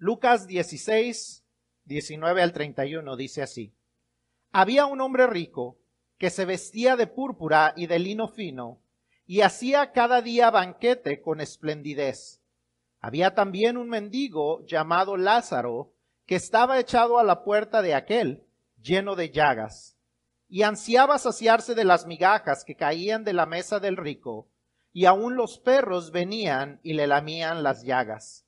Lucas 16, 19 al 31 dice así. Había un hombre rico que se vestía de púrpura y de lino fino y hacía cada día banquete con esplendidez. Había también un mendigo llamado Lázaro que estaba echado a la puerta de aquel, lleno de llagas, y ansiaba saciarse de las migajas que caían de la mesa del rico, y aun los perros venían y le lamían las llagas.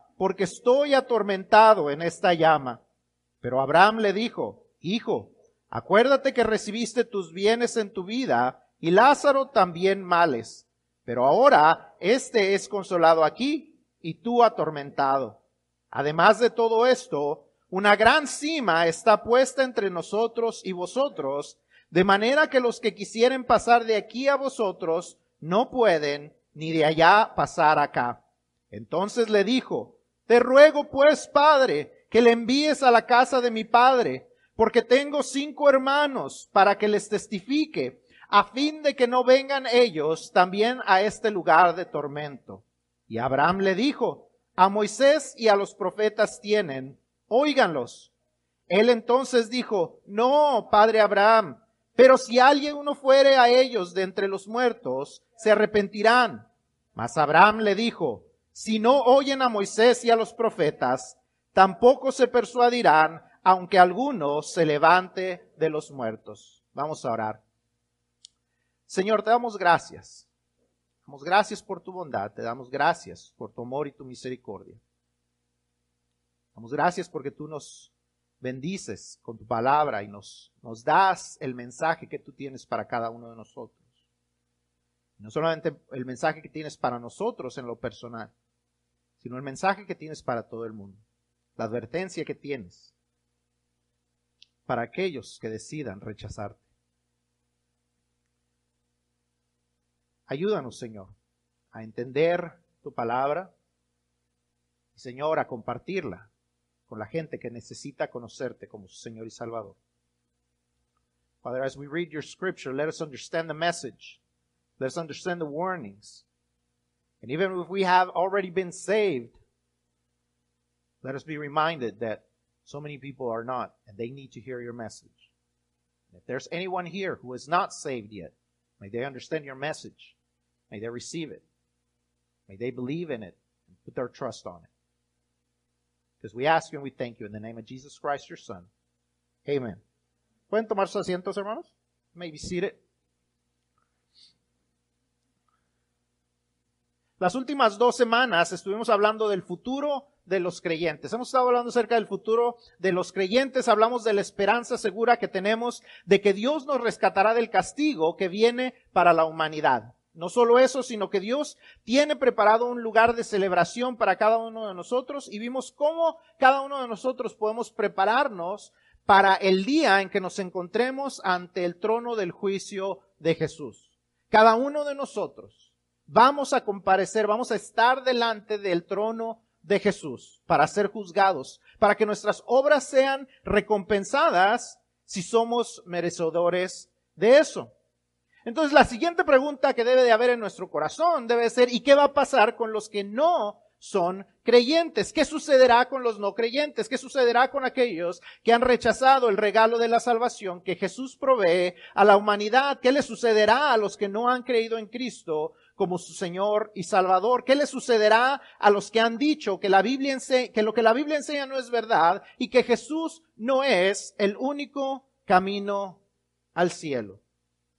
porque estoy atormentado en esta llama. Pero Abraham le dijo, Hijo, acuérdate que recibiste tus bienes en tu vida y Lázaro también males. Pero ahora éste es consolado aquí y tú atormentado. Además de todo esto, una gran cima está puesta entre nosotros y vosotros, de manera que los que quisieren pasar de aquí a vosotros no pueden, ni de allá pasar acá. Entonces le dijo, Te ruego pues, Padre, que le envíes a la casa de mi Padre, porque tengo cinco hermanos, para que les testifique, a fin de que no vengan ellos también a este lugar de tormento. Y Abraham le dijo, A Moisés y a los profetas tienen, óiganlos. Él entonces dijo, no, padre Abraham, pero si alguien uno fuere a ellos de entre los muertos, se arrepentirán. Mas Abraham le dijo, si no oyen a Moisés y a los profetas, tampoco se persuadirán, aunque alguno se levante de los muertos. Vamos a orar. Señor, te damos gracias. Damos gracias por tu bondad, te damos gracias por tu amor y tu misericordia. Damos gracias porque tú nos bendices con tu palabra y nos, nos das el mensaje que tú tienes para cada uno de nosotros. No solamente el mensaje que tienes para nosotros en lo personal, sino el mensaje que tienes para todo el mundo. La advertencia que tienes para aquellos que decidan rechazarte. Ayúdanos, Señor, a entender tu palabra y, Señor, a compartirla con la gente que necesita conocerte como su Señor y Salvador. Father, as we read your scripture, let us understand the message. Let us understand the warnings. And even if we have already been saved, let us be reminded that so many people are not, and they need to hear your message. If there's anyone here who is not saved yet, may they understand your message. May they receive it. May they believe in it and put their trust on it. Because we ask you and we thank you in the name of Jesus Christ, your Son. Amen. ¿Pueden tomar sus asientos, hermanos? Maybe seated. Las últimas dos semanas estuvimos hablando del futuro de los creyentes. Hemos estado hablando acerca del futuro de los creyentes, hablamos de la esperanza segura que tenemos de que Dios nos rescatará del castigo que viene para la humanidad. No solo eso, sino que Dios tiene preparado un lugar de celebración para cada uno de nosotros y vimos cómo cada uno de nosotros podemos prepararnos para el día en que nos encontremos ante el trono del juicio de Jesús. Cada uno de nosotros vamos a comparecer, vamos a estar delante del trono de Jesús para ser juzgados, para que nuestras obras sean recompensadas si somos merecedores de eso. Entonces la siguiente pregunta que debe de haber en nuestro corazón debe ser, ¿y qué va a pasar con los que no son creyentes? ¿Qué sucederá con los no creyentes? ¿Qué sucederá con aquellos que han rechazado el regalo de la salvación que Jesús provee a la humanidad? ¿Qué le sucederá a los que no han creído en Cristo como su Señor y Salvador? ¿Qué le sucederá a los que han dicho que la Biblia que lo que la Biblia enseña no es verdad y que Jesús no es el único camino al cielo?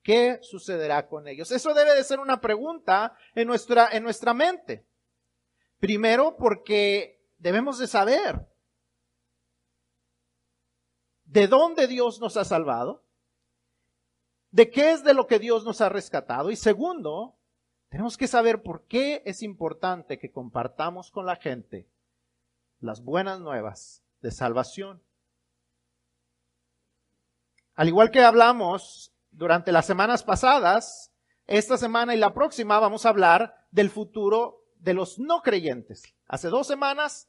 ¿Qué sucederá con ellos? Eso debe de ser una pregunta en nuestra, en nuestra mente. Primero porque debemos de saber de dónde Dios nos ha salvado, de qué es de lo que Dios nos ha rescatado y segundo, tenemos que saber por qué es importante que compartamos con la gente las buenas nuevas de salvación. Al igual que hablamos durante las semanas pasadas, esta semana y la próxima vamos a hablar del futuro de los no creyentes. Hace dos semanas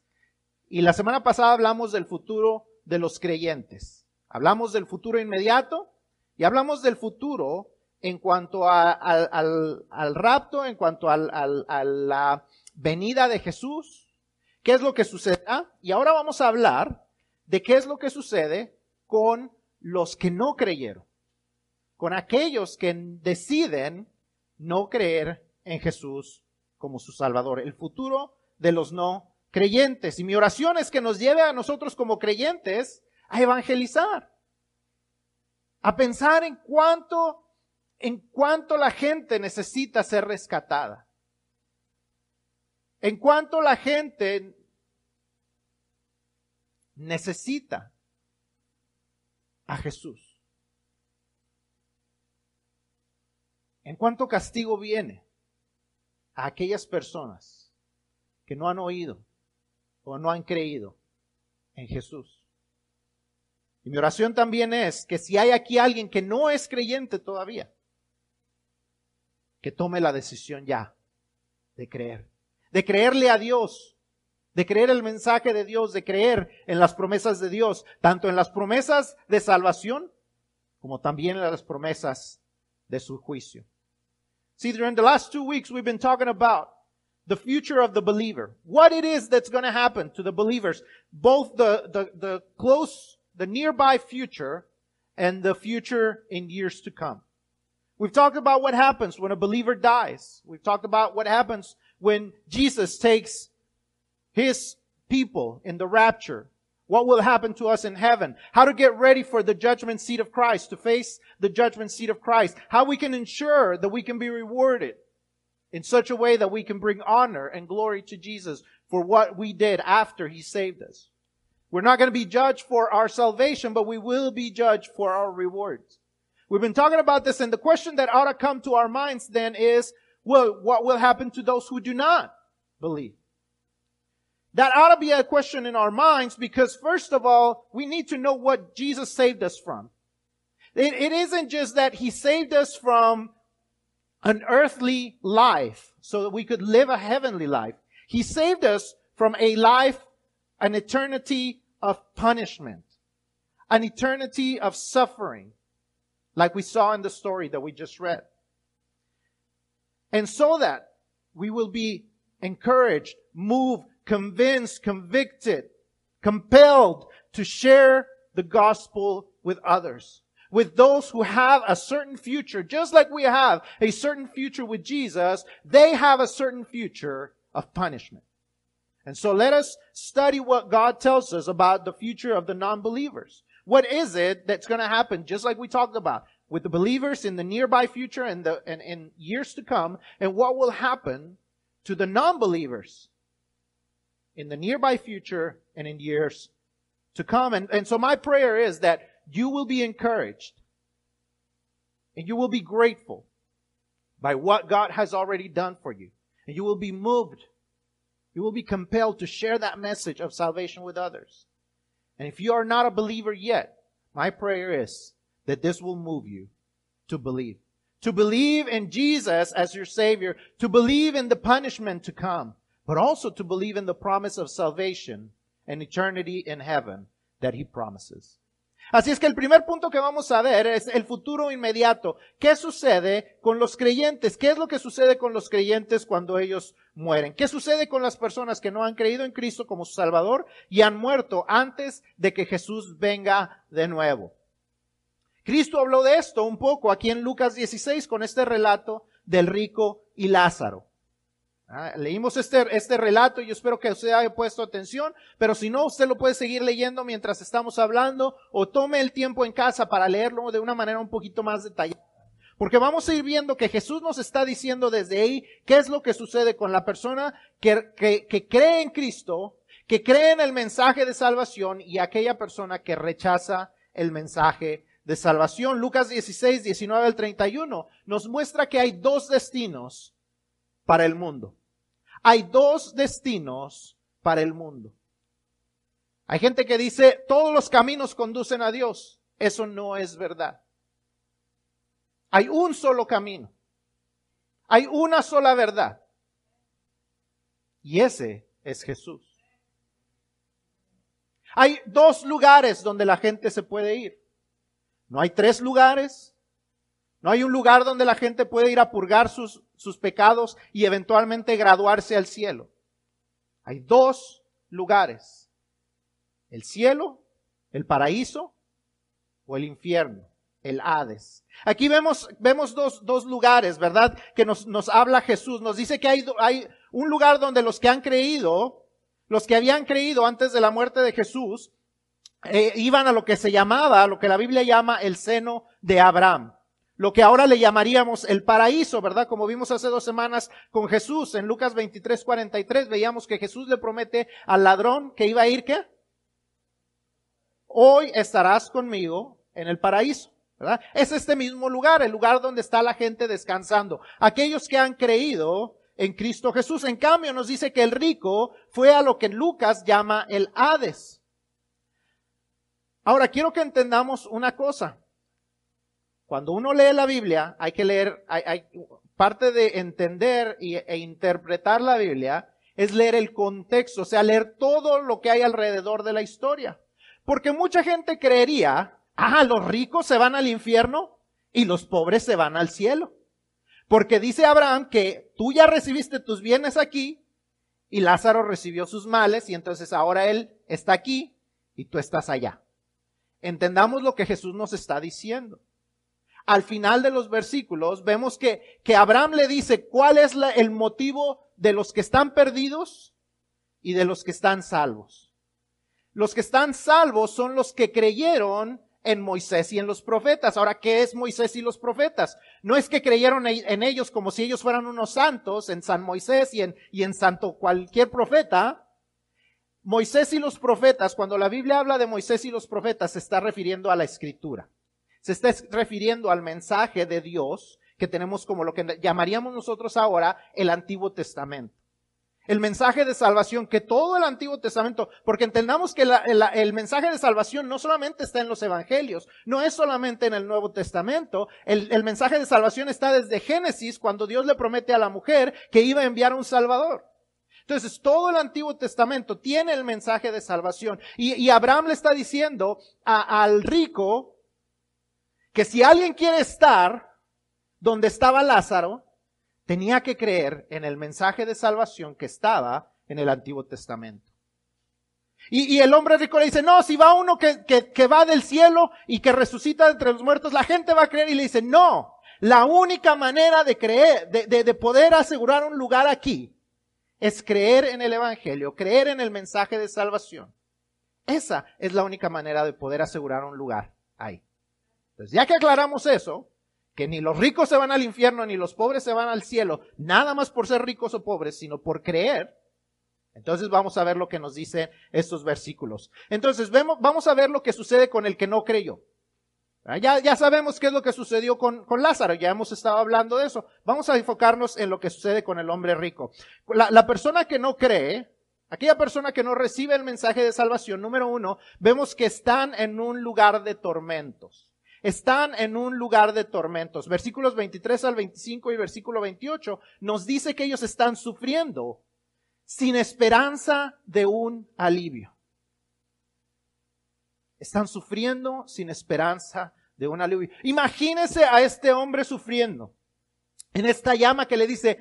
y la semana pasada hablamos del futuro de los creyentes. Hablamos del futuro inmediato y hablamos del futuro en cuanto al, rapto, en cuanto a la venida de Jesús, qué es lo que sucederá. Y ahora vamos a hablar de qué es lo que sucede con los que no creyeron, con aquellos que deciden no creer en Jesús como su Salvador, el futuro de los no creyentes. Y mi oración es que nos lleve a nosotros como creyentes a evangelizar, a pensar en cuánto, en cuánto la gente necesita ser rescatada, en cuánto la gente necesita a Jesús. En cuánto castigo viene a aquellas personas que no han oído o no han creído en Jesús. Y mi oración también es que si hay aquí alguien que no es creyente todavía, que tome la decisión ya de creer, de creerle a Dios, de creer el mensaje de Dios, de creer en las promesas de Dios, tanto en las promesas de salvación como también en las promesas de su juicio. See, during the last two weeks we've been talking about the future of the believer. What it is that's going to happen to the believers, both the, the, the close, the nearby future and the future in years to come. We've talked about what happens when a believer dies. We've talked about what happens when Jesus takes his people in the rapture. What will happen to us in heaven? How to get ready for the judgment seat of Christ, to face the judgment seat of Christ. How we can ensure that we can be rewarded in such a way that we can bring honor and glory to Jesus for what we did after he saved us. We're not going to be judged for our salvation, but we will be judged for our rewards. We've been talking about this and the question that ought to come to our minds then is, well, what will happen to those who do not believe? That ought to be a question in our minds because first of all, we need to know what Jesus saved us from. It, it isn't just that he saved us from an earthly life so that we could live a heavenly life. He saved us from a life, an eternity of punishment, an eternity of suffering, like we saw in the story that we just read. And so that we will be encouraged, moved, convinced, convicted, compelled to share the gospel with others with those who have a certain future, just like we have a certain future with Jesus, they have a certain future of punishment. And so let us study what God tells us about the future of the non-believers. What is it that's going to happen, just like we talked about, with the believers in the nearby future and the and in years to come, and what will happen to the non-believers in the nearby future and in years to come. And, and so my prayer is that you will be encouraged and you will be grateful by what God has already done for you. And you will be moved. You will be compelled to share that message of salvation with others. And if you are not a believer yet, my prayer is that this will move you to believe. To believe in Jesus as your Savior, to believe in the punishment to come, but also to believe in the promise of salvation and eternity in heaven that He promises. Así es que el primer punto que vamos a ver es el futuro inmediato. ¿Qué sucede con los creyentes? ¿Qué es lo que sucede con los creyentes cuando ellos mueren? ¿Qué sucede con las personas que no han creído en Cristo como su Salvador y han muerto antes de que Jesús venga de nuevo? Cristo habló de esto un poco aquí en Lucas 16 con este relato del rico y Lázaro. Ah, leímos este, este relato y yo espero que usted haya puesto atención, pero si no, usted lo puede seguir leyendo mientras estamos hablando o tome el tiempo en casa para leerlo de una manera un poquito más detallada. Porque vamos a ir viendo que Jesús nos está diciendo desde ahí qué es lo que sucede con la persona que, que, que cree en Cristo, que cree en el mensaje de salvación y aquella persona que rechaza el mensaje de salvación. Lucas 16, 19 al 31 nos muestra que hay dos destinos para el mundo hay dos destinos para el mundo. Hay gente que dice, todos los caminos conducen a Dios. Eso no es verdad. Hay un solo camino. Hay una sola verdad. Y ese es Jesús. Hay dos lugares donde la gente se puede ir. No hay tres lugares. No hay un lugar donde la gente puede ir a purgar sus, sus pecados y eventualmente graduarse al cielo. Hay dos lugares. El cielo, el paraíso o el infierno, el Hades. Aquí vemos, vemos dos, dos lugares, ¿verdad? Que nos, nos habla Jesús. Nos dice que hay, hay un lugar donde los que han creído, los que habían creído antes de la muerte de Jesús, eh, iban a lo que se llamaba, lo que la Biblia llama el seno de Abraham. Lo que ahora le llamaríamos el paraíso, ¿verdad? Como vimos hace dos semanas con Jesús en Lucas 23, 43, veíamos que Jesús le promete al ladrón que iba a ir, ¿qué? Hoy estarás conmigo en el paraíso. ¿verdad? Es este mismo lugar, el lugar donde está la gente descansando. Aquellos que han creído en Cristo Jesús. En cambio, nos dice que el rico fue a lo que Lucas llama el Hades. Ahora, quiero que entendamos una cosa. Cuando uno lee la Biblia, hay que leer, parte de entender e interpretar la Biblia es leer el contexto, o sea, leer todo lo que hay alrededor de la historia. Porque mucha gente creería, ah, los ricos se van al infierno y los pobres se van al cielo. Porque dice Abraham que tú ya recibiste tus bienes aquí y Lázaro recibió sus males y entonces ahora él está aquí y tú estás allá. Entendamos lo que Jesús nos está diciendo. Al final de los versículos vemos que, que Abraham le dice cuál es el motivo de los que están perdidos y de los que están salvos. Los que están salvos son los que creyeron en Moisés y en los profetas. Ahora, ¿qué es Moisés y los profetas? No es que creyeron en ellos como si ellos fueran unos santos, en San Moisés y en, y en Santo cualquier profeta, Moisés y los profetas, cuando la Biblia habla de Moisés y los profetas, se está refiriendo a la escritura. Se está refiriendo al mensaje de Dios que tenemos como lo que llamaríamos nosotros ahora el Antiguo Testamento. El mensaje de salvación, que todo el Antiguo Testamento, porque entendamos que el, mensaje de salvación no solamente está en los Evangelios, no es solamente en el Nuevo Testamento, el, mensaje de salvación está desde Génesis, cuando Dios le promete a la mujer que iba a enviar un Salvador. Entonces, todo el Antiguo Testamento tiene el mensaje de salvación. Y, Abraham le está diciendo al rico que si alguien quiere estar donde estaba Lázaro, tenía que creer en el mensaje de salvación que estaba en el Antiguo Testamento. Y, el hombre rico le dice, no, si va uno que, va del cielo y que resucita entre los muertos, la gente va a creer y le dice, no, la única manera de creer, de poder asegurar un lugar aquí, es creer en el Evangelio, creer en el mensaje de salvación. Esa es la única manera de poder asegurar un lugar ahí. Entonces, ya que aclaramos eso, que ni los ricos se van al infierno ni los pobres se van al cielo, nada más por ser ricos o pobres, sino por creer, entonces vamos a ver lo que nos dicen estos versículos. Entonces, vemos, vamos a ver lo que sucede con el que no creyó. Ah, ya, ya sabemos qué es lo que sucedió con, con, Lázaro, ya hemos estado hablando de eso. Vamos a enfocarnos en lo que sucede con el hombre rico. La, la persona que no cree, aquella persona que no recibe el mensaje de salvación, número uno, vemos que están en un lugar de tormentos. Están en un lugar de tormentos. Versículos 23 al 25 y versículo 28 nos dice que ellos están sufriendo sin esperanza de un alivio están sufriendo sin esperanza de un alivio. Imagínese a este hombre sufriendo en esta llama que le dice,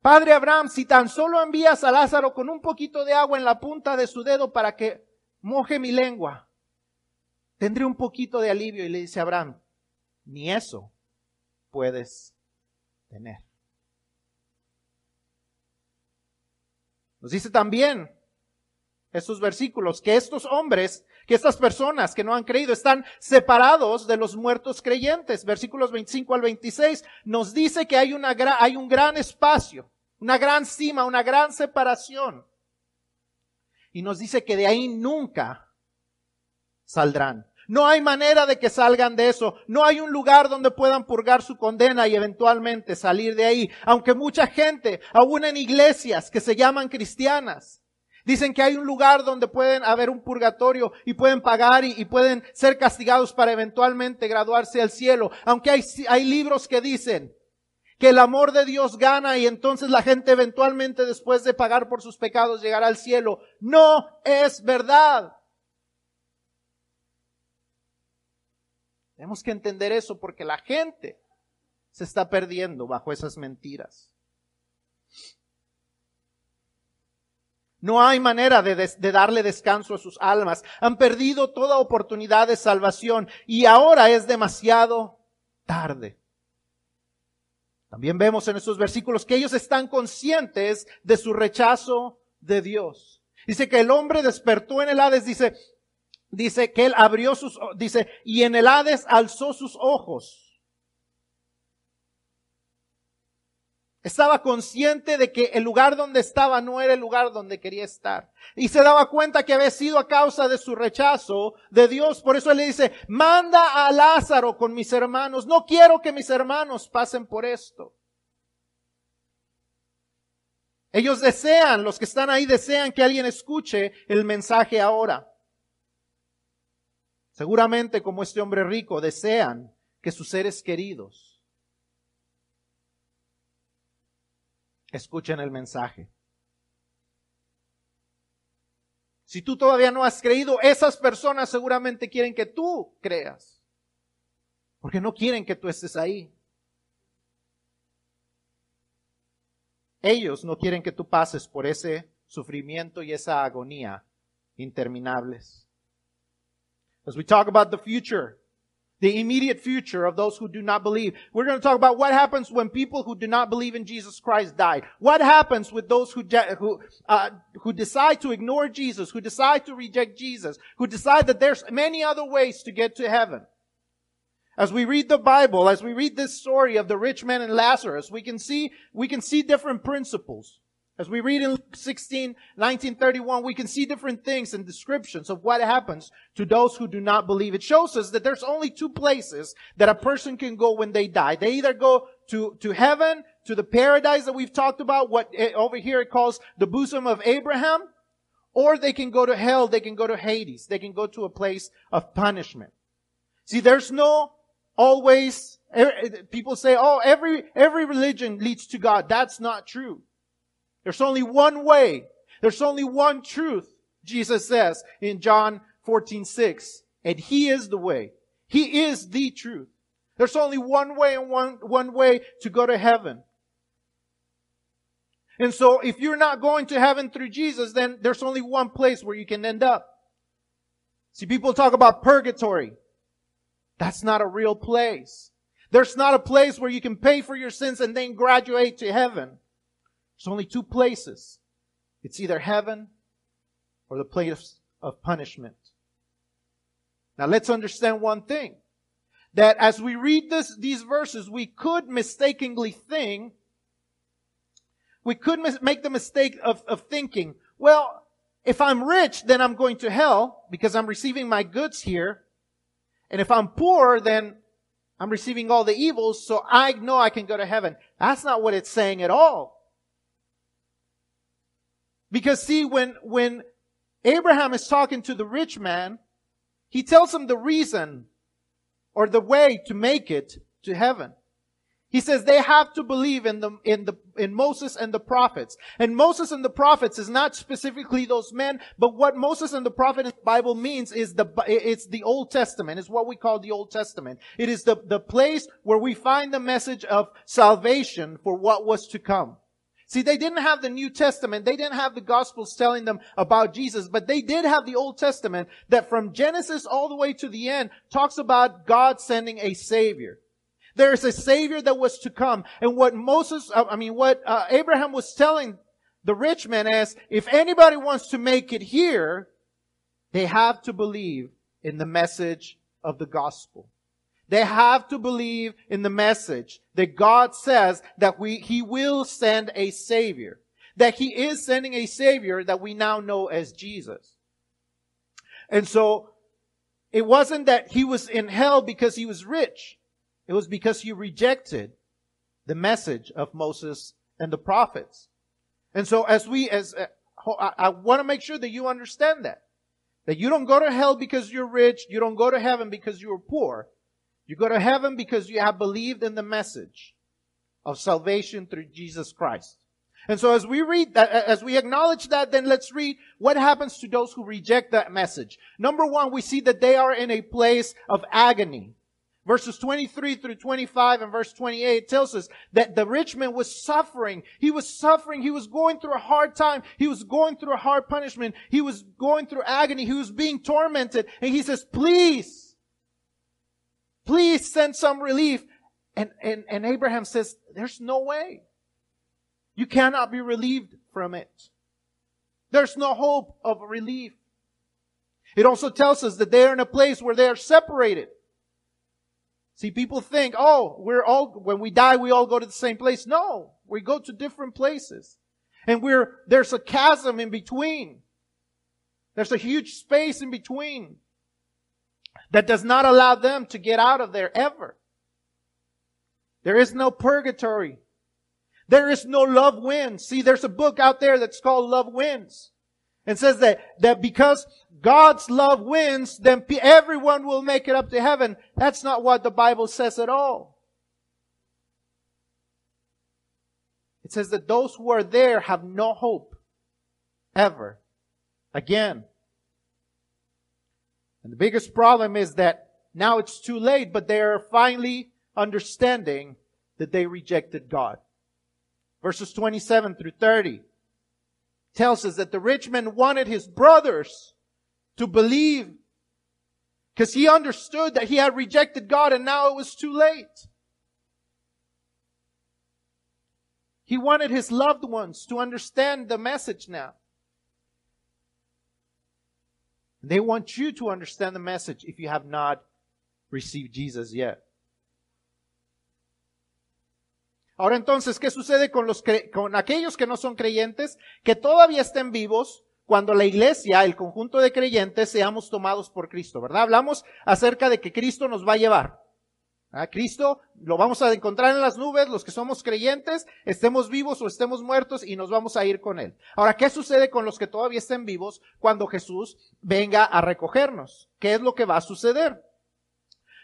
Padre Abraham, si tan solo envías a Lázaro con un poquito de agua en la punta de su dedo para que moje mi lengua, tendré un poquito de alivio. Y le dice Abraham, ni eso puedes tener. Nos dice también estos versículos que estos hombres que estas personas que no han creído están separados de los muertos creyentes. Versículos 25 al 26 nos dice que hay, una, hay un gran espacio, una gran cima, una gran separación. Y nos dice que de ahí nunca saldrán. No hay manera de que salgan de eso. No hay un lugar donde puedan purgar su condena y eventualmente salir de ahí. Aunque mucha gente, aún en iglesias que se llaman cristianas, Dicen que hay un lugar donde pueden haber un purgatorio y pueden pagar y, pueden ser castigados para eventualmente graduarse al cielo. Aunque hay, hay libros que dicen que el amor de Dios gana y entonces la gente eventualmente después de pagar por sus pecados llegará al cielo. No es verdad. Tenemos que entender eso porque la gente se está perdiendo bajo esas mentiras. No hay manera de, darle descanso a sus almas. Han perdido toda oportunidad de salvación y ahora es demasiado tarde. También vemos en estos versículos que ellos están conscientes de su rechazo de Dios. Dice que el hombre despertó en el Hades, dice, dice que él abrió sus, dice, y en el Hades alzó sus ojos Estaba consciente de que el lugar donde estaba no era el lugar donde quería estar. Y se daba cuenta que había sido a causa de su rechazo de Dios. Por eso él le dice, manda a Lázaro con mis hermanos. No quiero que mis hermanos pasen por esto. Ellos desean, los que están ahí desean que alguien escuche el mensaje ahora. Seguramente como este hombre rico desean que sus seres queridos escuchen el mensaje. Si tú todavía no has creído, esas personas seguramente quieren que tú creas. Porque no quieren que tú estés ahí. Ellos no quieren que tú pases por ese sufrimiento y esa agonía interminables. As we talk about the future, the immediate future of those who do not believe. We're going to talk about what happens when people who do not believe in Jesus Christ die. What happens with those who, who, uh, who decide to ignore Jesus, who decide to reject Jesus, who decide that there's many other ways to get to heaven. As we read the Bible, as we read this story of the rich man and Lazarus, we can see, we can see different principles. As we read in Luke 16, 1931, we can see different things and descriptions of what happens to those who do not believe. It shows us that there's only two places that a person can go when they die. They either go to, to heaven, to the paradise that we've talked about, what it, over here it calls the bosom of Abraham, or they can go to hell, they can go to Hades, they can go to a place of punishment. See, there's no always, eh, eh, people say, oh, every, every religion leads to God. That's not true. There's only one way. There's only one truth, Jesus says in John 14, 6. And He is the way. He is the truth. There's only one way and one, one way to go to heaven. And so if you're not going to heaven through Jesus, then there's only one place where you can end up. See, people talk about purgatory. That's not a real place. There's not a place where you can pay for your sins and then graduate to heaven. There's only two places. It's either heaven or the place of punishment. Now let's understand one thing. That as we read this, these verses, we could mistakenly think, we could mis- make the mistake of, of thinking, well, if I'm rich, then I'm going to hell because I'm receiving my goods here. And if I'm poor, then I'm receiving all the evils, so I know I can go to heaven. That's not what it's saying at all. Because see, when, when Abraham is talking to the rich man, he tells him the reason or the way to make it to heaven. He says they have to believe in the, in the, in Moses and the prophets. And Moses and the prophets is not specifically those men, but what Moses and the prophet in the Bible means is the, it's the Old Testament. It's what we call the Old Testament. It is the, the place where we find the message of salvation for what was to come. See, they didn't have the New Testament. They didn't have the Gospels telling them about Jesus, but they did have the Old Testament that from Genesis all the way to the end talks about God sending a Savior. There is a Savior that was to come. And what Moses, uh, I mean, what uh, Abraham was telling the rich man is, if anybody wants to make it here, they have to believe in the message of the gospel. They have to believe in the message that God says that we, He will send a Savior. That He is sending a Savior that we now know as Jesus. And so, it wasn't that He was in hell because He was rich. It was because He rejected the message of Moses and the prophets. And so as we, as, uh, I, I want to make sure that you understand that. That you don't go to hell because you're rich. You don't go to heaven because you're poor. You go to heaven because you have believed in the message of salvation through Jesus Christ. And so as we read that, as we acknowledge that, then let's read what happens to those who reject that message. Number one, we see that they are in a place of agony. Verses 23 through 25 and verse 28 tells us that the rich man was suffering. He was suffering. He was going through a hard time. He was going through a hard punishment. He was going through agony. He was being tormented. And he says, please, please send some relief. And, and, and Abraham says, there's no way. You cannot be relieved from it. There's no hope of relief. It also tells us that they're in a place where they are separated. See, people think, oh, we're all, when we die, we all go to the same place. No, we go to different places. And we're, there's a chasm in between. There's a huge space in between that does not allow them to get out of there ever. There is no purgatory. There is no love wins. See, there's a book out there that's called Love Wins. And says that, that because God's love wins, then everyone will make it up to heaven. That's not what the Bible says at all. It says that those who are there have no hope. Ever. Again. And the biggest problem is that now it's too late, but they are finally understanding that they rejected God. Verses 27 through 30 tells us that the rich man wanted his brothers to believe because he understood that he had rejected God and now it was too late. He wanted his loved ones to understand the message now. They want you to understand the message if you have not received Jesus yet. Ahora entonces, ¿qué sucede con, los con aquellos que no son creyentes, que todavía estén vivos cuando la iglesia, el conjunto de creyentes, seamos tomados por Cristo, ¿verdad? Hablamos acerca de que Cristo nos va a llevar. A Cristo lo vamos a encontrar en las nubes, los que somos creyentes, estemos vivos o estemos muertos y nos vamos a ir con Él. Ahora, ¿qué sucede con los que todavía estén vivos cuando Jesús venga a recogernos? ¿Qué es lo que va a suceder?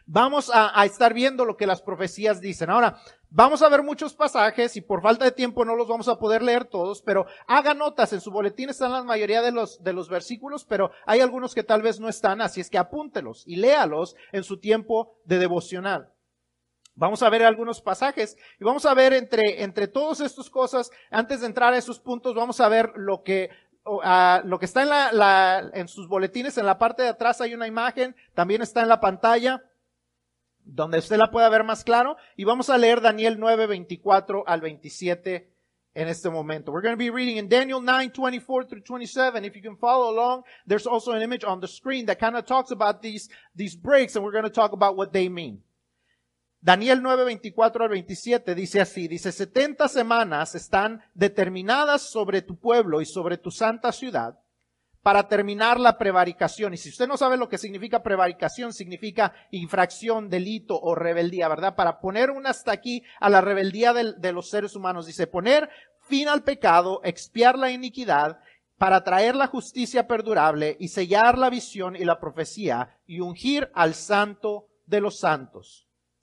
Vamos a, a estar viendo lo que las profecías dicen. Ahora, Vamos a ver muchos pasajes y por falta de tiempo no los vamos a poder leer todos, pero haga notas. En su boletín están la mayoría de los, de los versículos, pero hay algunos que tal vez no están, así es que apúntelos y léalos en su tiempo de devocional. Vamos a ver algunos pasajes y vamos a ver entre, entre todas estas cosas, antes de entrar a esos puntos, vamos a ver lo que, lo que está en la, en sus boletines, en la parte de atrás hay una imagen, también está en la pantalla donde usted la pueda ver más claro. Y vamos a leer Daniel 9, 24 al 27 en este momento. We're going to be reading in Daniel 9, 24 through 27. If you can follow along, there's also an image on the screen that kind of talks about these, these breaks and we're going to talk about what they mean. Daniel 9, 24 al 27 dice así, dice, 70 semanas están determinadas sobre tu pueblo y sobre tu santa ciudad para terminar la prevaricación. Y si usted no sabe lo que significa prevaricación, significa infracción, delito o rebeldía, ¿verdad? Para poner un hasta aquí a la rebeldía de, de los seres humanos. Dice, poner fin al pecado, expiar la iniquidad, para traer la justicia perdurable y sellar la visión y la profecía y ungir al santo de los santos.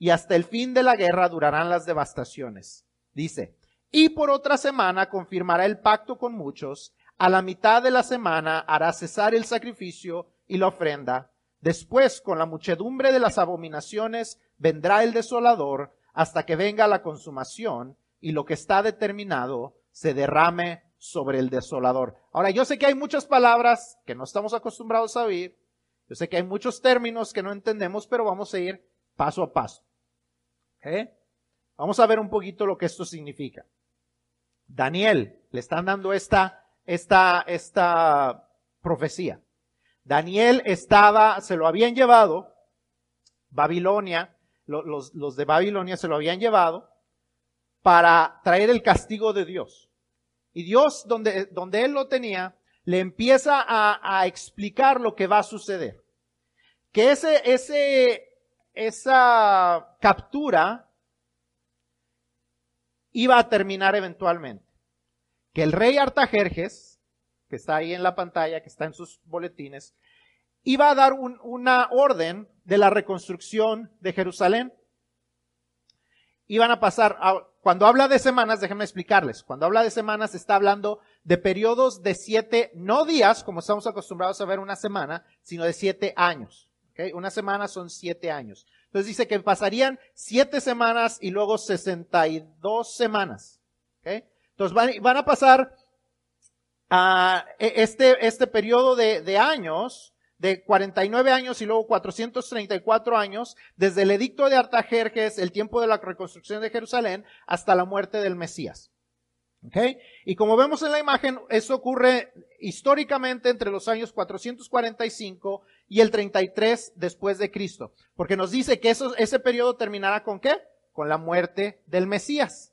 y hasta el fin de la guerra durarán las devastaciones. Dice, y por otra semana confirmará el pacto con muchos. A la mitad de la semana hará cesar el sacrificio y la ofrenda. Después, con la muchedumbre de las abominaciones, vendrá el desolador hasta que venga la consumación y lo que está determinado se derrame sobre el desolador. Ahora, yo sé que hay muchas palabras que no estamos acostumbrados a oír. Yo sé que hay muchos términos que no entendemos, pero vamos a ir paso a paso. Vamos a ver un poquito lo que esto significa. Daniel, le están dando esta, esta, esta profecía. Daniel estaba, se lo habían llevado, Babilonia, los, los de Babilonia se lo habían llevado para traer el castigo de Dios. Y Dios, donde, donde él lo tenía, le empieza a, a, explicar lo que va a suceder. Que ese, ese, esa captura iba a terminar eventualmente. Que el rey Artajerjes, que está ahí en la pantalla, que está en sus boletines, iba a dar una orden de la reconstrucción de Jerusalén. Iban a pasar, cuando habla de semanas, déjenme explicarles, cuando habla de semanas está hablando de periodos de siete, no días, como estamos acostumbrados a ver una semana, sino de siete años. Una semana son siete años. Entonces dice que pasarían siete semanas y luego sesenta y dos semanas. Entonces van, a pasar a este, este periodo de, de años de 49 años y luego 434 años, desde el edicto de Artajerjes, el tiempo de la reconstrucción de Jerusalén, hasta la muerte del Mesías. Y como vemos en la imagen, eso ocurre históricamente entre los años 445 y el 33 después de Cristo. Porque nos dice que ese periodo terminará con qué? Con la muerte del Mesías.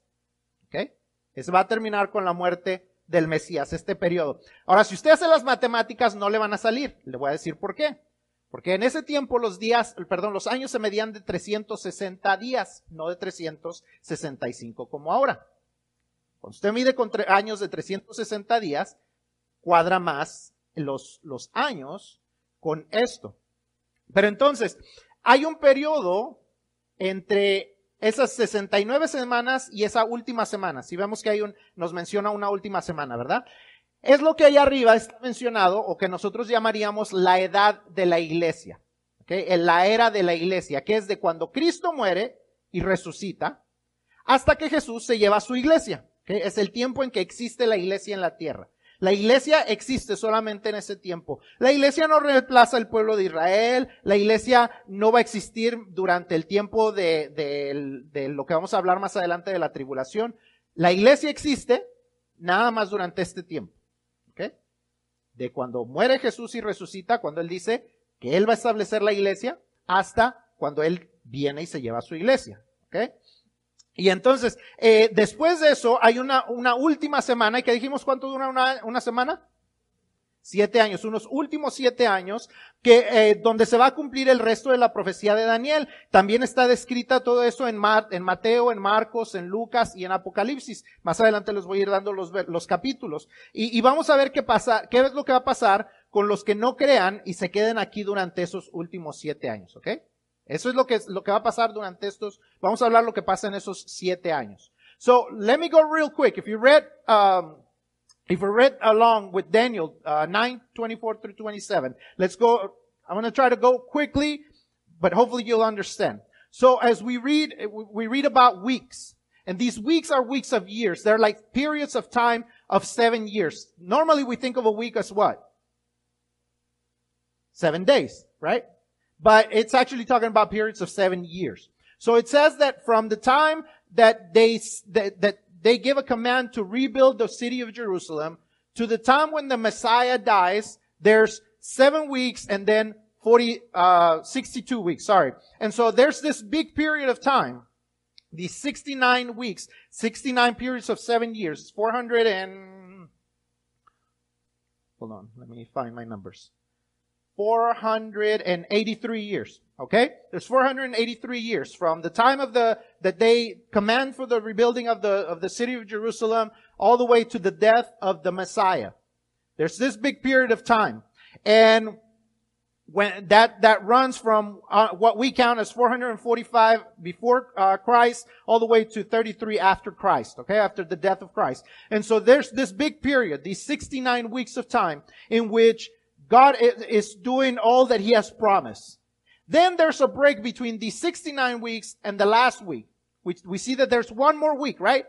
¿Okay? Eso va a terminar con la muerte del Mesías, este periodo. Ahora, si usted hace las matemáticas, no le van a salir. Le voy a decir por qué. Porque en ese tiempo los días, perdón, los años se medían de 360 días, no de 365 como ahora. Cuando usted mide con años de 360 días, cuadra más los años con esto. Pero entonces, hay un periodo entre esas 69 semanas y esa última semana. Si vemos que hay un, nos menciona una última semana, ¿verdad? Es lo que ahí arriba está mencionado o que nosotros llamaríamos la edad de la iglesia. ¿okay? La era de la iglesia, que es de cuando Cristo muere y resucita hasta que Jesús se lleva a su iglesia. ¿okay? Es el tiempo en que existe la iglesia en la tierra. La iglesia existe solamente en ese tiempo. La iglesia no reemplaza el pueblo de Israel. La iglesia no va a existir durante el tiempo de, de, lo que vamos a hablar más adelante de la tribulación. La iglesia existe nada más durante este tiempo. ¿Ok? De cuando muere Jesús y resucita, cuando Él dice que Él va a establecer la iglesia, hasta cuando Él viene y se lleva a su iglesia. ¿Ok? Y entonces, eh, después de eso, hay una, una última semana, y que dijimos cuánto dura una, una semana? Siete años, unos últimos siete años, que, eh, donde se va a cumplir el resto de la profecía de Daniel. También está descrita todo eso en, Mar, en Mateo, en Marcos, en Lucas y en Apocalipsis. Más adelante les voy a ir dando los, los capítulos. Y, y vamos a ver qué pasa, qué es lo que va a pasar con los que no crean y se queden aquí durante esos últimos siete años, ¿ok? Eso es lo que, lo que va a pasar durante estos, vamos a hablar lo que pasa en esos siete años. So, let me go real quick. If you read, um, if you read along with Daniel, uh, 9, 24 through 27, let's go, I'm going to try to go quickly, but hopefully you'll understand. So as we read, we read about weeks. And these weeks are weeks of years. They're like periods of time of seven years. Normally we think of a week as what? Seven days, right? But it's actually talking about periods of seven years. So it says that from the time that they, that, that they give a command to rebuild the city of Jerusalem to the time when the Messiah dies, there's seven weeks and then 40, uh, 62 weeks, sorry. And so there's this big period of time, these 69 weeks, 69 periods of seven years, 400 and, hold on, let me find my numbers. 483 years. Okay? There's 483 years from the time of the, that they command for the rebuilding of the, of the city of Jerusalem all the way to the death of the Messiah. There's this big period of time. And when that, that runs from uh, what we count as 445 before uh, Christ all the way to 33 after Christ, okay, after the death of Christ. And so there's this big period, these 69 weeks of time in which God is doing all that He has promised. Then there's a break between the 69 weeks and the last week. We, we see that there's one more week, right?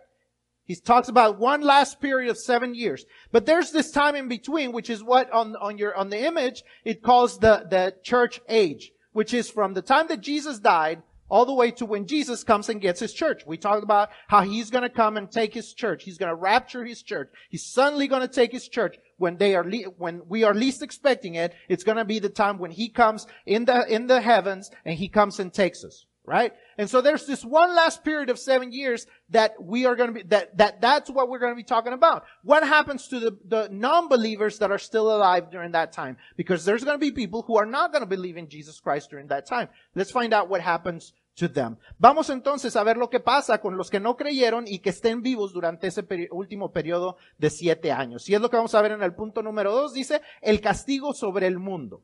He talks about one last period of seven years. But there's this time in between, which is what on, on your, on the image, it calls the, the church age, which is from the time that Jesus died all the way to when Jesus comes and gets his church. We talked about how he's going to come and take his church. He's going to rapture his church. He's suddenly going to take his church when they are, le- when we are least expecting it. It's going to be the time when he comes in the, in the heavens and he comes and takes us. Right? And so there's this one last period of seven years that we are going to be, that, that, that's what we're going to be talking about. What happens to the, the non-believers that are still alive during that time? Because there's going to be people who are not going to believe in Jesus Christ during that time. Let's find out what happens to them. Vamos entonces a ver lo que pasa con los que no creyeron y que estén vivos durante ese peri último periodo de siete años. Y es lo que vamos a ver en el punto número dos. Dice, el castigo sobre el mundo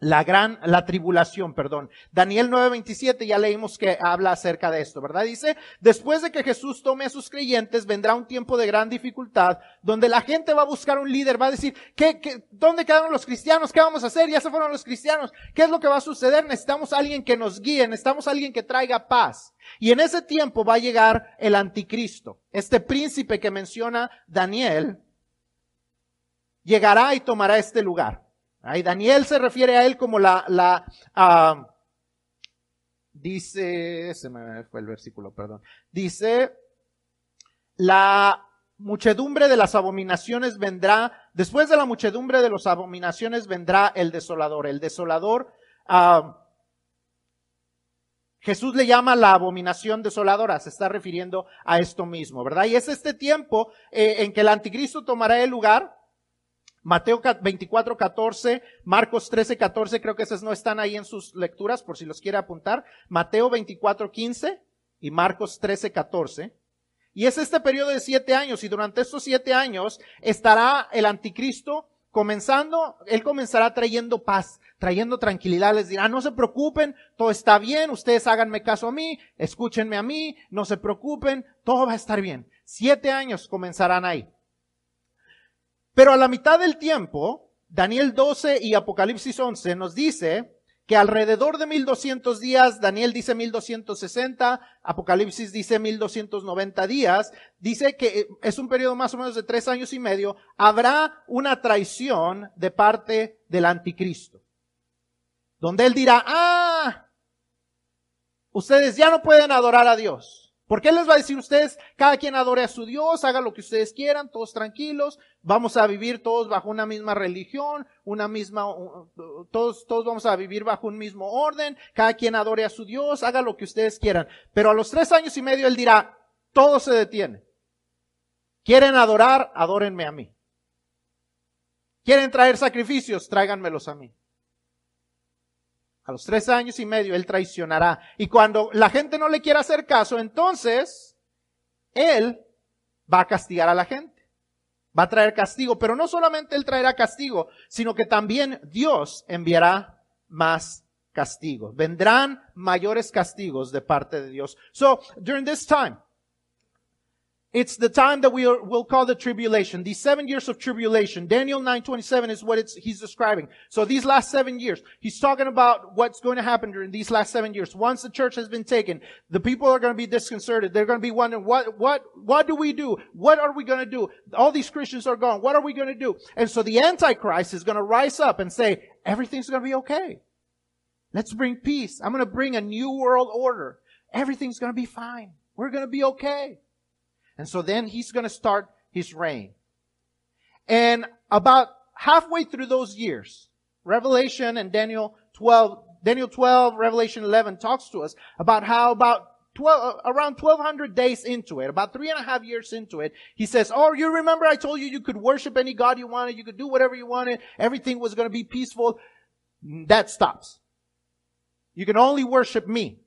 la gran, la tribulación, perdón. Daniel 9:27 ya leímos que habla acerca de esto, ¿verdad? Dice, después de que Jesús tome a sus creyentes, vendrá un tiempo de gran dificultad, donde la gente va a buscar un líder, va a decir, ¿qué, qué, dónde quedaron los cristianos? ¿Qué vamos a hacer? Ya se fueron los cristianos. ¿Qué es lo que va a suceder? Necesitamos alguien que nos guíe, necesitamos alguien que traiga paz. Y en ese tiempo va a llegar el anticristo, este príncipe que menciona Daniel, llegará y tomará este lugar. Daniel se refiere a él como la, la, uh, dice, se me fue el versículo, perdón. Dice, la muchedumbre de las abominaciones vendrá, después de la muchedumbre de las abominaciones vendrá el desolador. El desolador, uh, Jesús le llama la abominación desoladora, se está refiriendo a esto mismo, ¿verdad? Y es este tiempo eh, en que el anticristo tomará el lugar Mateo 24, 14, Marcos 13, 14, creo que esos no están ahí en sus lecturas por si los quiere apuntar. Mateo 24, 15 y Marcos 13, 14. Y es este periodo de siete años y durante estos siete años estará el anticristo comenzando, él comenzará trayendo paz, trayendo tranquilidad, les dirá, no se preocupen, todo está bien, ustedes háganme caso a mí, escúchenme a mí, no se preocupen, todo va a estar bien. Siete años comenzarán ahí. Pero a la mitad del tiempo, Daniel 12 y Apocalipsis 11 nos dice que alrededor de 1200 días, Daniel dice 1260, Apocalipsis dice 1290 días, dice que es un periodo más o menos de tres años y medio, habrá una traición de parte del anticristo. Donde él dirá, ah, ustedes ya no pueden adorar a Dios. ¿Por qué les va a decir ustedes, cada quien adore a su Dios, haga lo que ustedes quieran, todos tranquilos, vamos a vivir todos bajo una misma religión, una misma, todos, todos vamos a vivir bajo un mismo orden, cada quien adore a su Dios, haga lo que ustedes quieran. Pero a los tres años y medio él dirá, todo se detiene. ¿Quieren adorar? Adórenme a mí. ¿Quieren traer sacrificios? Tráiganmelos a mí. A los tres años y medio él traicionará. Y cuando la gente no le quiera hacer caso, entonces él va a castigar a la gente. Va a traer castigo. Pero no solamente él traerá castigo, sino que también Dios enviará más castigos. Vendrán mayores castigos de parte de Dios. So, during this time, it's the time that we are, will call the tribulation. These seven years of tribulation. Daniel 9:27 is what it's, he's describing. So these last seven years, he's talking about what's going to happen during these last seven years. Once the church has been taken, the people are going to be disconcerted. They're going to be wondering, what, what, what do we do? What are we going to do? All these Christians are gone. What are we going to do? And so the Antichrist is going to rise up and say, everything's going to be okay. Let's bring peace. I'm going to bring a new world order. Everything's going to be fine. We're going to be okay. And so then he's going to start his reign. And about halfway through those years, Revelation and Daniel 12, Daniel 12, Revelation 11 talks to us about how about 12, uh, around 1200 days into it, about three and a half years into it, he says, Oh, you remember I told you you could worship any God you wanted, you could do whatever you wanted, everything was going to be peaceful. That stops. You can only worship me.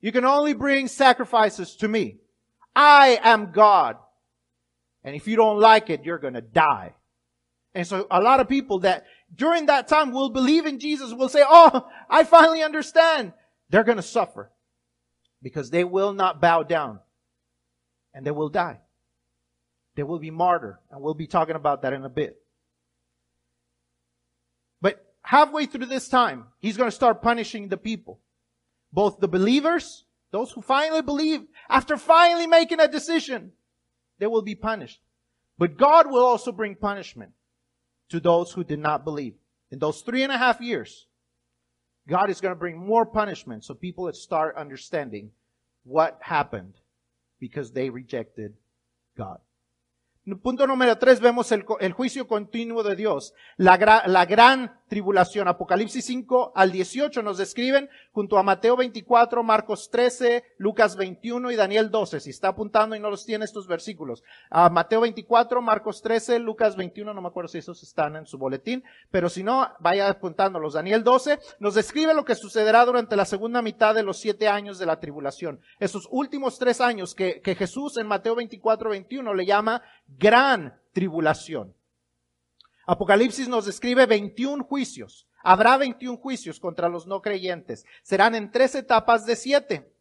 You can only bring sacrifices to me. I am God. And if you don't like it, you're going to die. And so a lot of people that during that time will believe in Jesus will say, Oh, I finally understand. They're going to suffer because they will not bow down and they will die. They will be martyred. And we'll be talking about that in a bit. But halfway through this time, he's going to start punishing the people. Both the believers those who finally believe, after finally making a decision, they will be punished. But God will also bring punishment to those who did not believe. In those three and a half years, God is going to bring more punishment so people start understanding what happened because they rejected God. Punto número tres, vemos el, el juicio continuo de Dios, la, gra, la, gran tribulación. Apocalipsis 5 al 18 nos describen junto a Mateo 24, Marcos 13, Lucas 21 y Daniel 12. Si está apuntando y no los tiene estos versículos. A Mateo 24, Marcos 13, Lucas 21, no me acuerdo si esos están en su boletín, pero si no, vaya apuntándolos. Daniel 12 nos describe lo que sucederá durante la segunda mitad de los siete años de la tribulación. Esos últimos tres años que, que Jesús en Mateo 24, 21 le llama gran tribulación. Apocalipsis nos describe 21 juicios. Habrá 21 juicios contra los no creyentes. Serán en tres etapas de siete.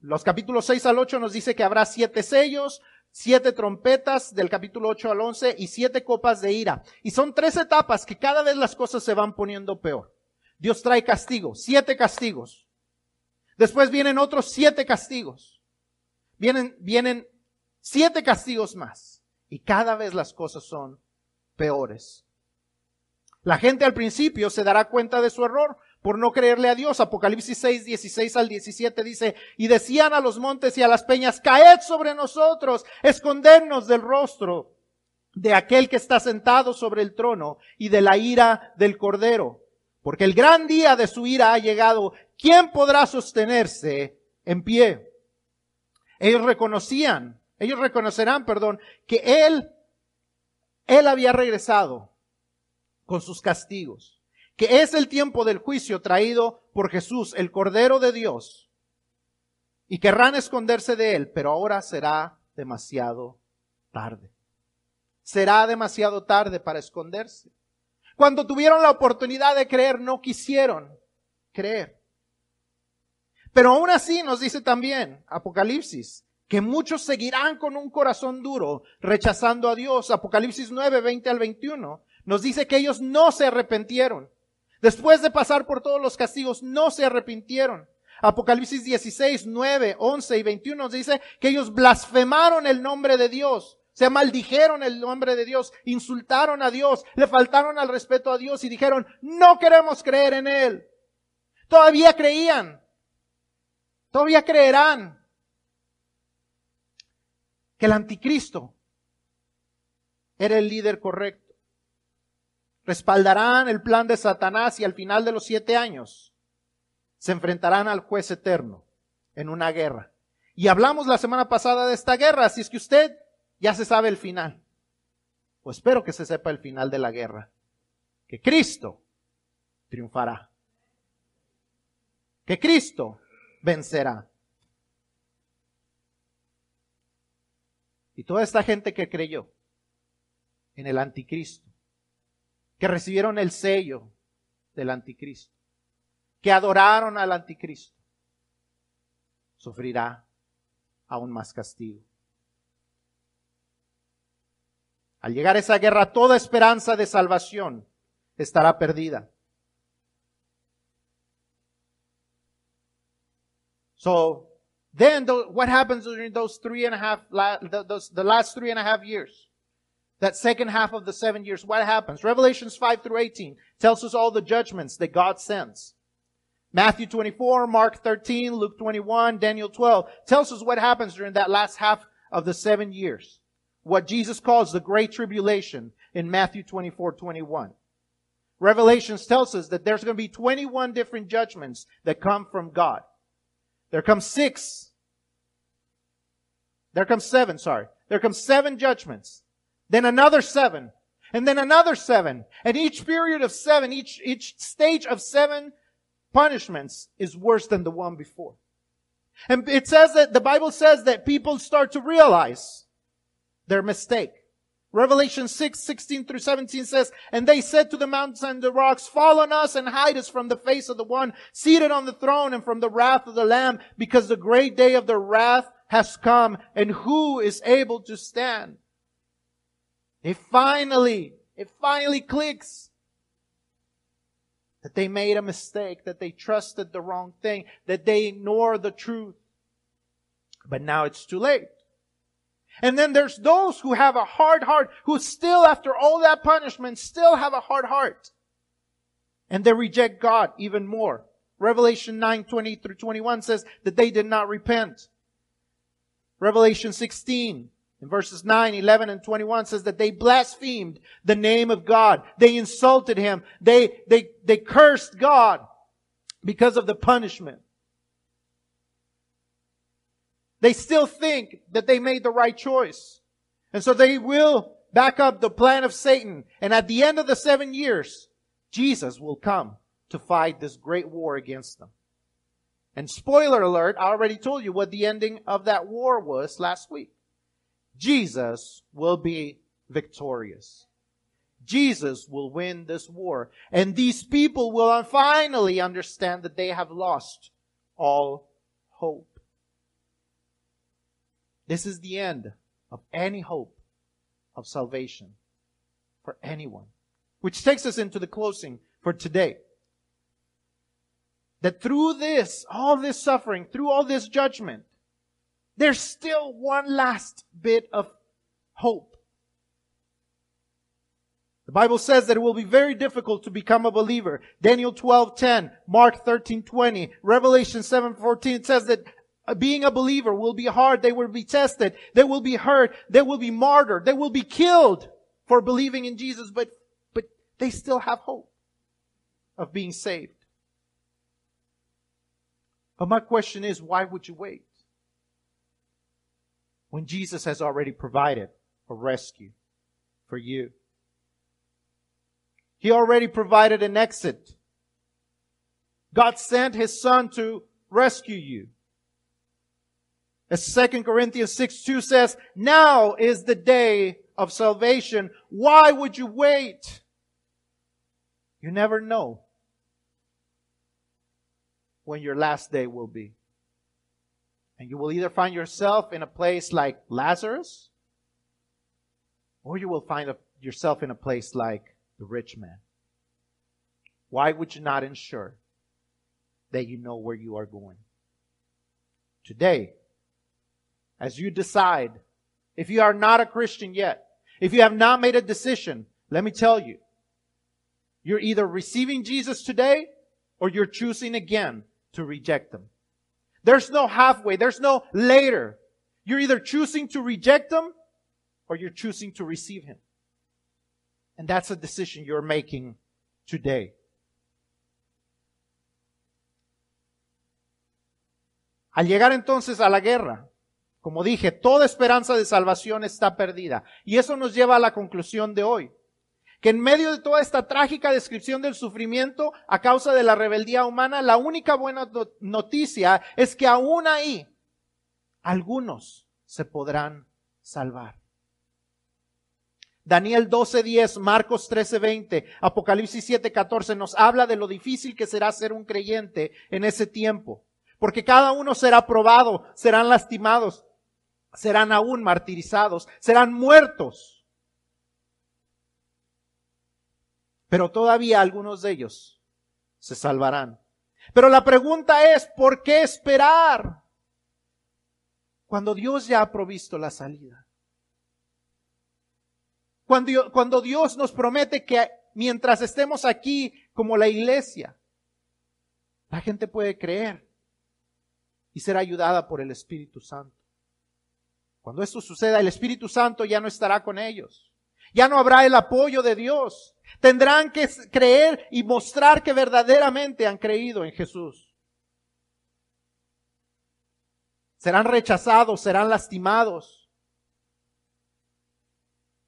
Los capítulos 6 al 8 nos dice que habrá siete sellos, siete trompetas del capítulo 8 al 11 y siete copas de ira. Y son tres etapas que cada vez las cosas se van poniendo peor. Dios trae castigo, siete castigos. Después vienen otros siete castigos. Vienen, vienen siete castigos más. Y cada vez las cosas son peores. La gente al principio se dará cuenta de su error por no creerle a Dios. Apocalipsis 6, 16 al 17 dice, y decían a los montes y a las peñas, caed sobre nosotros, escondernos del rostro de aquel que está sentado sobre el trono y de la ira del cordero. Porque el gran día de su ira ha llegado. ¿Quién podrá sostenerse en pie? Ellos reconocían ellos reconocerán, perdón, que Él, Él había regresado con sus castigos, que es el tiempo del juicio traído por Jesús, el Cordero de Dios, y querrán esconderse de Él, pero ahora será demasiado tarde. Será demasiado tarde para esconderse. Cuando tuvieron la oportunidad de creer, no quisieron creer. Pero aún así nos dice también Apocalipsis que muchos seguirán con un corazón duro, rechazando a Dios. Apocalipsis 9, 20 al 21 nos dice que ellos no se arrepintieron. Después de pasar por todos los castigos, no se arrepintieron. Apocalipsis 16, 9, 11 y 21 nos dice que ellos blasfemaron el nombre de Dios. Se maldijeron el nombre de Dios, insultaron a Dios, le faltaron al respeto a Dios y dijeron, no queremos creer en Él. Todavía creían, todavía creerán, que el anticristo era el líder correcto. Respaldarán el plan de Satanás y al final de los siete años se enfrentarán al juez eterno en una guerra. Y hablamos la semana pasada de esta guerra, así es que usted ya se sabe el final. Pues espero que se sepa el final de la guerra. Que Cristo triunfará. Que Cristo vencerá. Y toda esta gente que creyó en el anticristo, que recibieron el sello del anticristo, que adoraron al anticristo, sufrirá aún más castigo. Al llegar esa guerra, toda esperanza de salvación estará perdida. So, Then the, what happens during those three and a half, the, those, the last three and a half years? That second half of the seven years, what happens? Revelations 5 through 18 tells us all the judgments that God sends. Matthew 24, Mark 13, Luke 21, Daniel 12 tells us what happens during that last half of the seven years. What Jesus calls the Great Tribulation in Matthew 24, 21. Revelations tells us that there's going to be 21 different judgments that come from God. There comes six. There comes seven, sorry. There comes seven judgments. Then another seven. And then another seven. And each period of seven, each, each stage of seven punishments is worse than the one before. And it says that the Bible says that people start to realize their mistake. Revelation 6, 16 through 17 says, And they said to the mountains and the rocks, Fall on us and hide us from the face of the one seated on the throne and from the wrath of the Lamb, because the great day of the wrath has come, and who is able to stand? It finally, it finally clicks that they made a mistake, that they trusted the wrong thing, that they ignored the truth. But now it's too late. And then there's those who have a hard heart, who still, after all that punishment, still have a hard heart. And they reject God even more. Revelation 9, 20 through 21 says that they did not repent. Revelation 16, in verses 9, 11, and 21 says that they blasphemed the name of God. They insulted Him. They, they, they cursed God because of the punishment. They still think that they made the right choice. And so they will back up the plan of Satan. And at the end of the seven years, Jesus will come to fight this great war against them. And spoiler alert, I already told you what the ending of that war was last week. Jesus will be victorious. Jesus will win this war. And these people will finally understand that they have lost all hope. This is the end of any hope of salvation for anyone. Which takes us into the closing for today. That through this, all this suffering, through all this judgment, there's still one last bit of hope. The Bible says that it will be very difficult to become a believer. Daniel 12:10, Mark 13:20, Revelation 7:14 says that Uh, being a believer will be hard. They will be tested. They will be hurt. They will be martyred. They will be killed for believing in Jesus, but, but they still have hope of being saved. But my question is, why would you wait? When Jesus has already provided a rescue for you. He already provided an exit. God sent His Son to rescue you. As 2 Corinthians 6 2 says, now is the day of salvation. Why would you wait? You never know when your last day will be. And you will either find yourself in a place like Lazarus, or you will find a, yourself in a place like the rich man. Why would you not ensure that you know where you are going? Today, as you decide, if you are not a Christian yet, if you have not made a decision, let me tell you, you're either receiving Jesus today or you're choosing again to reject them. There's no halfway. There's no later. You're either choosing to reject them or you're choosing to receive him. And that's a decision you're making today. Al llegar entonces a la guerra, Como dije, toda esperanza de salvación está perdida. Y eso nos lleva a la conclusión de hoy. Que en medio de toda esta trágica descripción del sufrimiento a causa de la rebeldía humana, la única buena noticia es que aún ahí algunos se podrán salvar. Daniel 12:10, Marcos 13:20, Apocalipsis 7:14 nos habla de lo difícil que será ser un creyente en ese tiempo. Porque cada uno será probado, serán lastimados, serán aún martirizados, serán muertos. Pero todavía algunos de ellos se salvarán. Pero la pregunta es, ¿por qué esperar? Cuando Dios ya ha provisto la salida. Cuando, Dios nos promete que mientras estemos aquí como la iglesia, la gente puede creer y ser ayudada por el Espíritu Santo. Cuando esto suceda, el Espíritu Santo ya no estará con ellos. Ya no habrá el apoyo de Dios. Tendrán que creer y mostrar que verdaderamente han creído en Jesús. Serán rechazados, serán lastimados.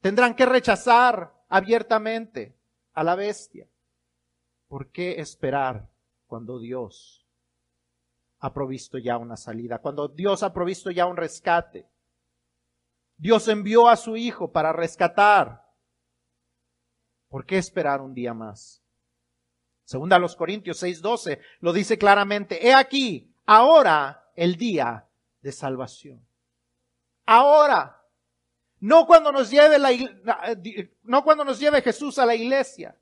Tendrán que rechazar abiertamente a la bestia. ¿Por qué esperar cuando Dios ha provisto ya una salida? Cuando Dios ha provisto ya un rescate. Dios envió a su Hijo para rescatar. ¿Por qué esperar un día más? Segunda a los Corintios 6:12 lo dice claramente, he aquí, ahora el día de salvación. Ahora, no cuando nos lleve la, no cuando nos lleve Jesús a la iglesia.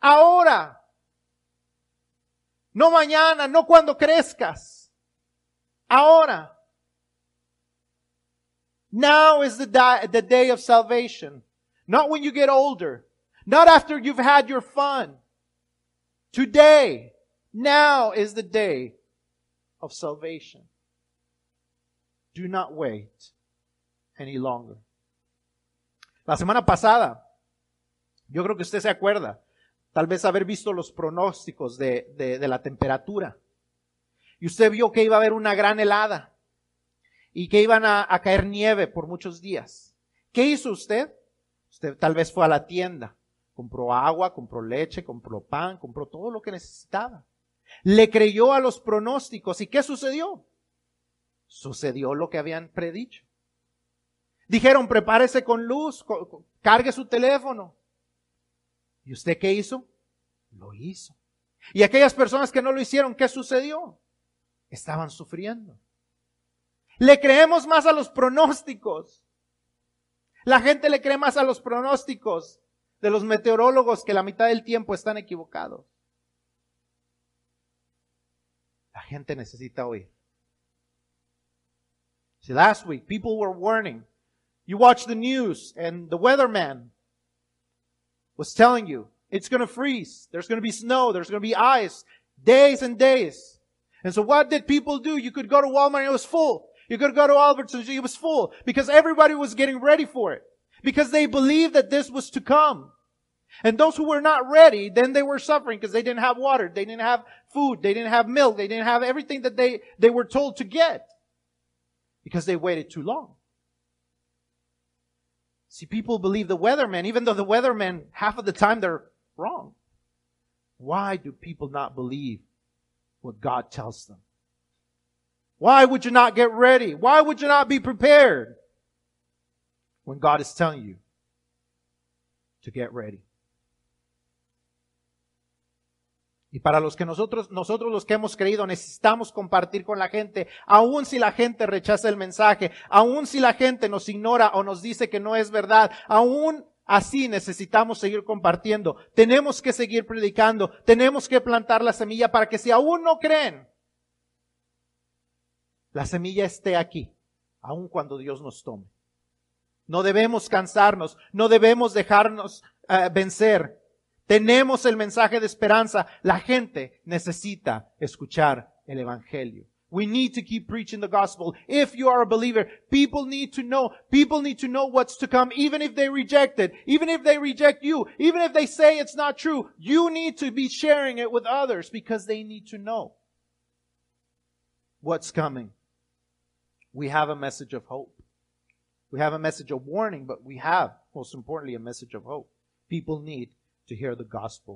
Ahora. No mañana, no cuando crezcas. Ahora. Now is the, di- the day of salvation. Not when you get older. Not after you've had your fun. Today, now is the day of salvation. Do not wait any longer. La semana pasada, yo creo que usted se acuerda, tal vez haber visto los pronósticos de, de, la temperatura. Y usted vio que iba a haber una gran helada y que iban a, a caer nieve por muchos días. ¿Qué hizo usted? Usted tal vez fue a la tienda, compró agua, compró leche, compró pan, compró todo lo que necesitaba. Le creyó a los pronósticos. ¿Y qué sucedió? Sucedió lo que habían predicho. Dijeron, prepárese con luz, cargue su teléfono. ¿Y usted qué hizo? Lo hizo. Y aquellas personas que no lo hicieron, ¿qué sucedió? Estaban sufriendo. Le creemos más a los pronósticos. La gente le cree más a los pronósticos de los meteorólogos que la mitad del tiempo están equivocados. La gente necesita oír. See, last week people were warning You watch the news and the weatherman was telling you it's going to freeze. There's going to be snow. There's going to be ice. Days and days. And so what did people do? You could go to Walmart and it was full. You could go to Albertsons. It was full because everybody was getting ready for it because they believed that this was to come. And those who were not ready, then they were suffering because they didn't have water. They didn't have food. They didn't have milk. They didn't have everything that they, they were told to get because they waited too long. See, people believe the weathermen, even though the weathermen, half of the time, they're wrong. Why do people not believe what God tells them? Why would you not get ready? Why would you not be prepared when God is telling you to get ready? Y para los que nosotros, nosotros los que hemos creído, necesitamos compartir con la gente, aun si la gente rechaza el mensaje, aun si la gente nos ignora o nos dice que no es verdad, aún así necesitamos seguir compartiendo. Tenemos que seguir predicando, tenemos que plantar la semilla para que si aún no creen, la semilla esté aquí, aun cuando Dios nos tome. No debemos cansarnos, no debemos dejarnos eh, vencer. Tenemos el mensaje de esperanza. La gente necesita escuchar el Evangelio. We need to keep preaching the gospel. If you are a believer, people need to know, people need to know what's to come, even if they reject it, even if they reject you, even if they say it's not true, you need to be sharing it with others because they need to know what's coming. We have a message of hope. We have a message of warning, but we have, most importantly, a message of hope. People need to hear the gospel.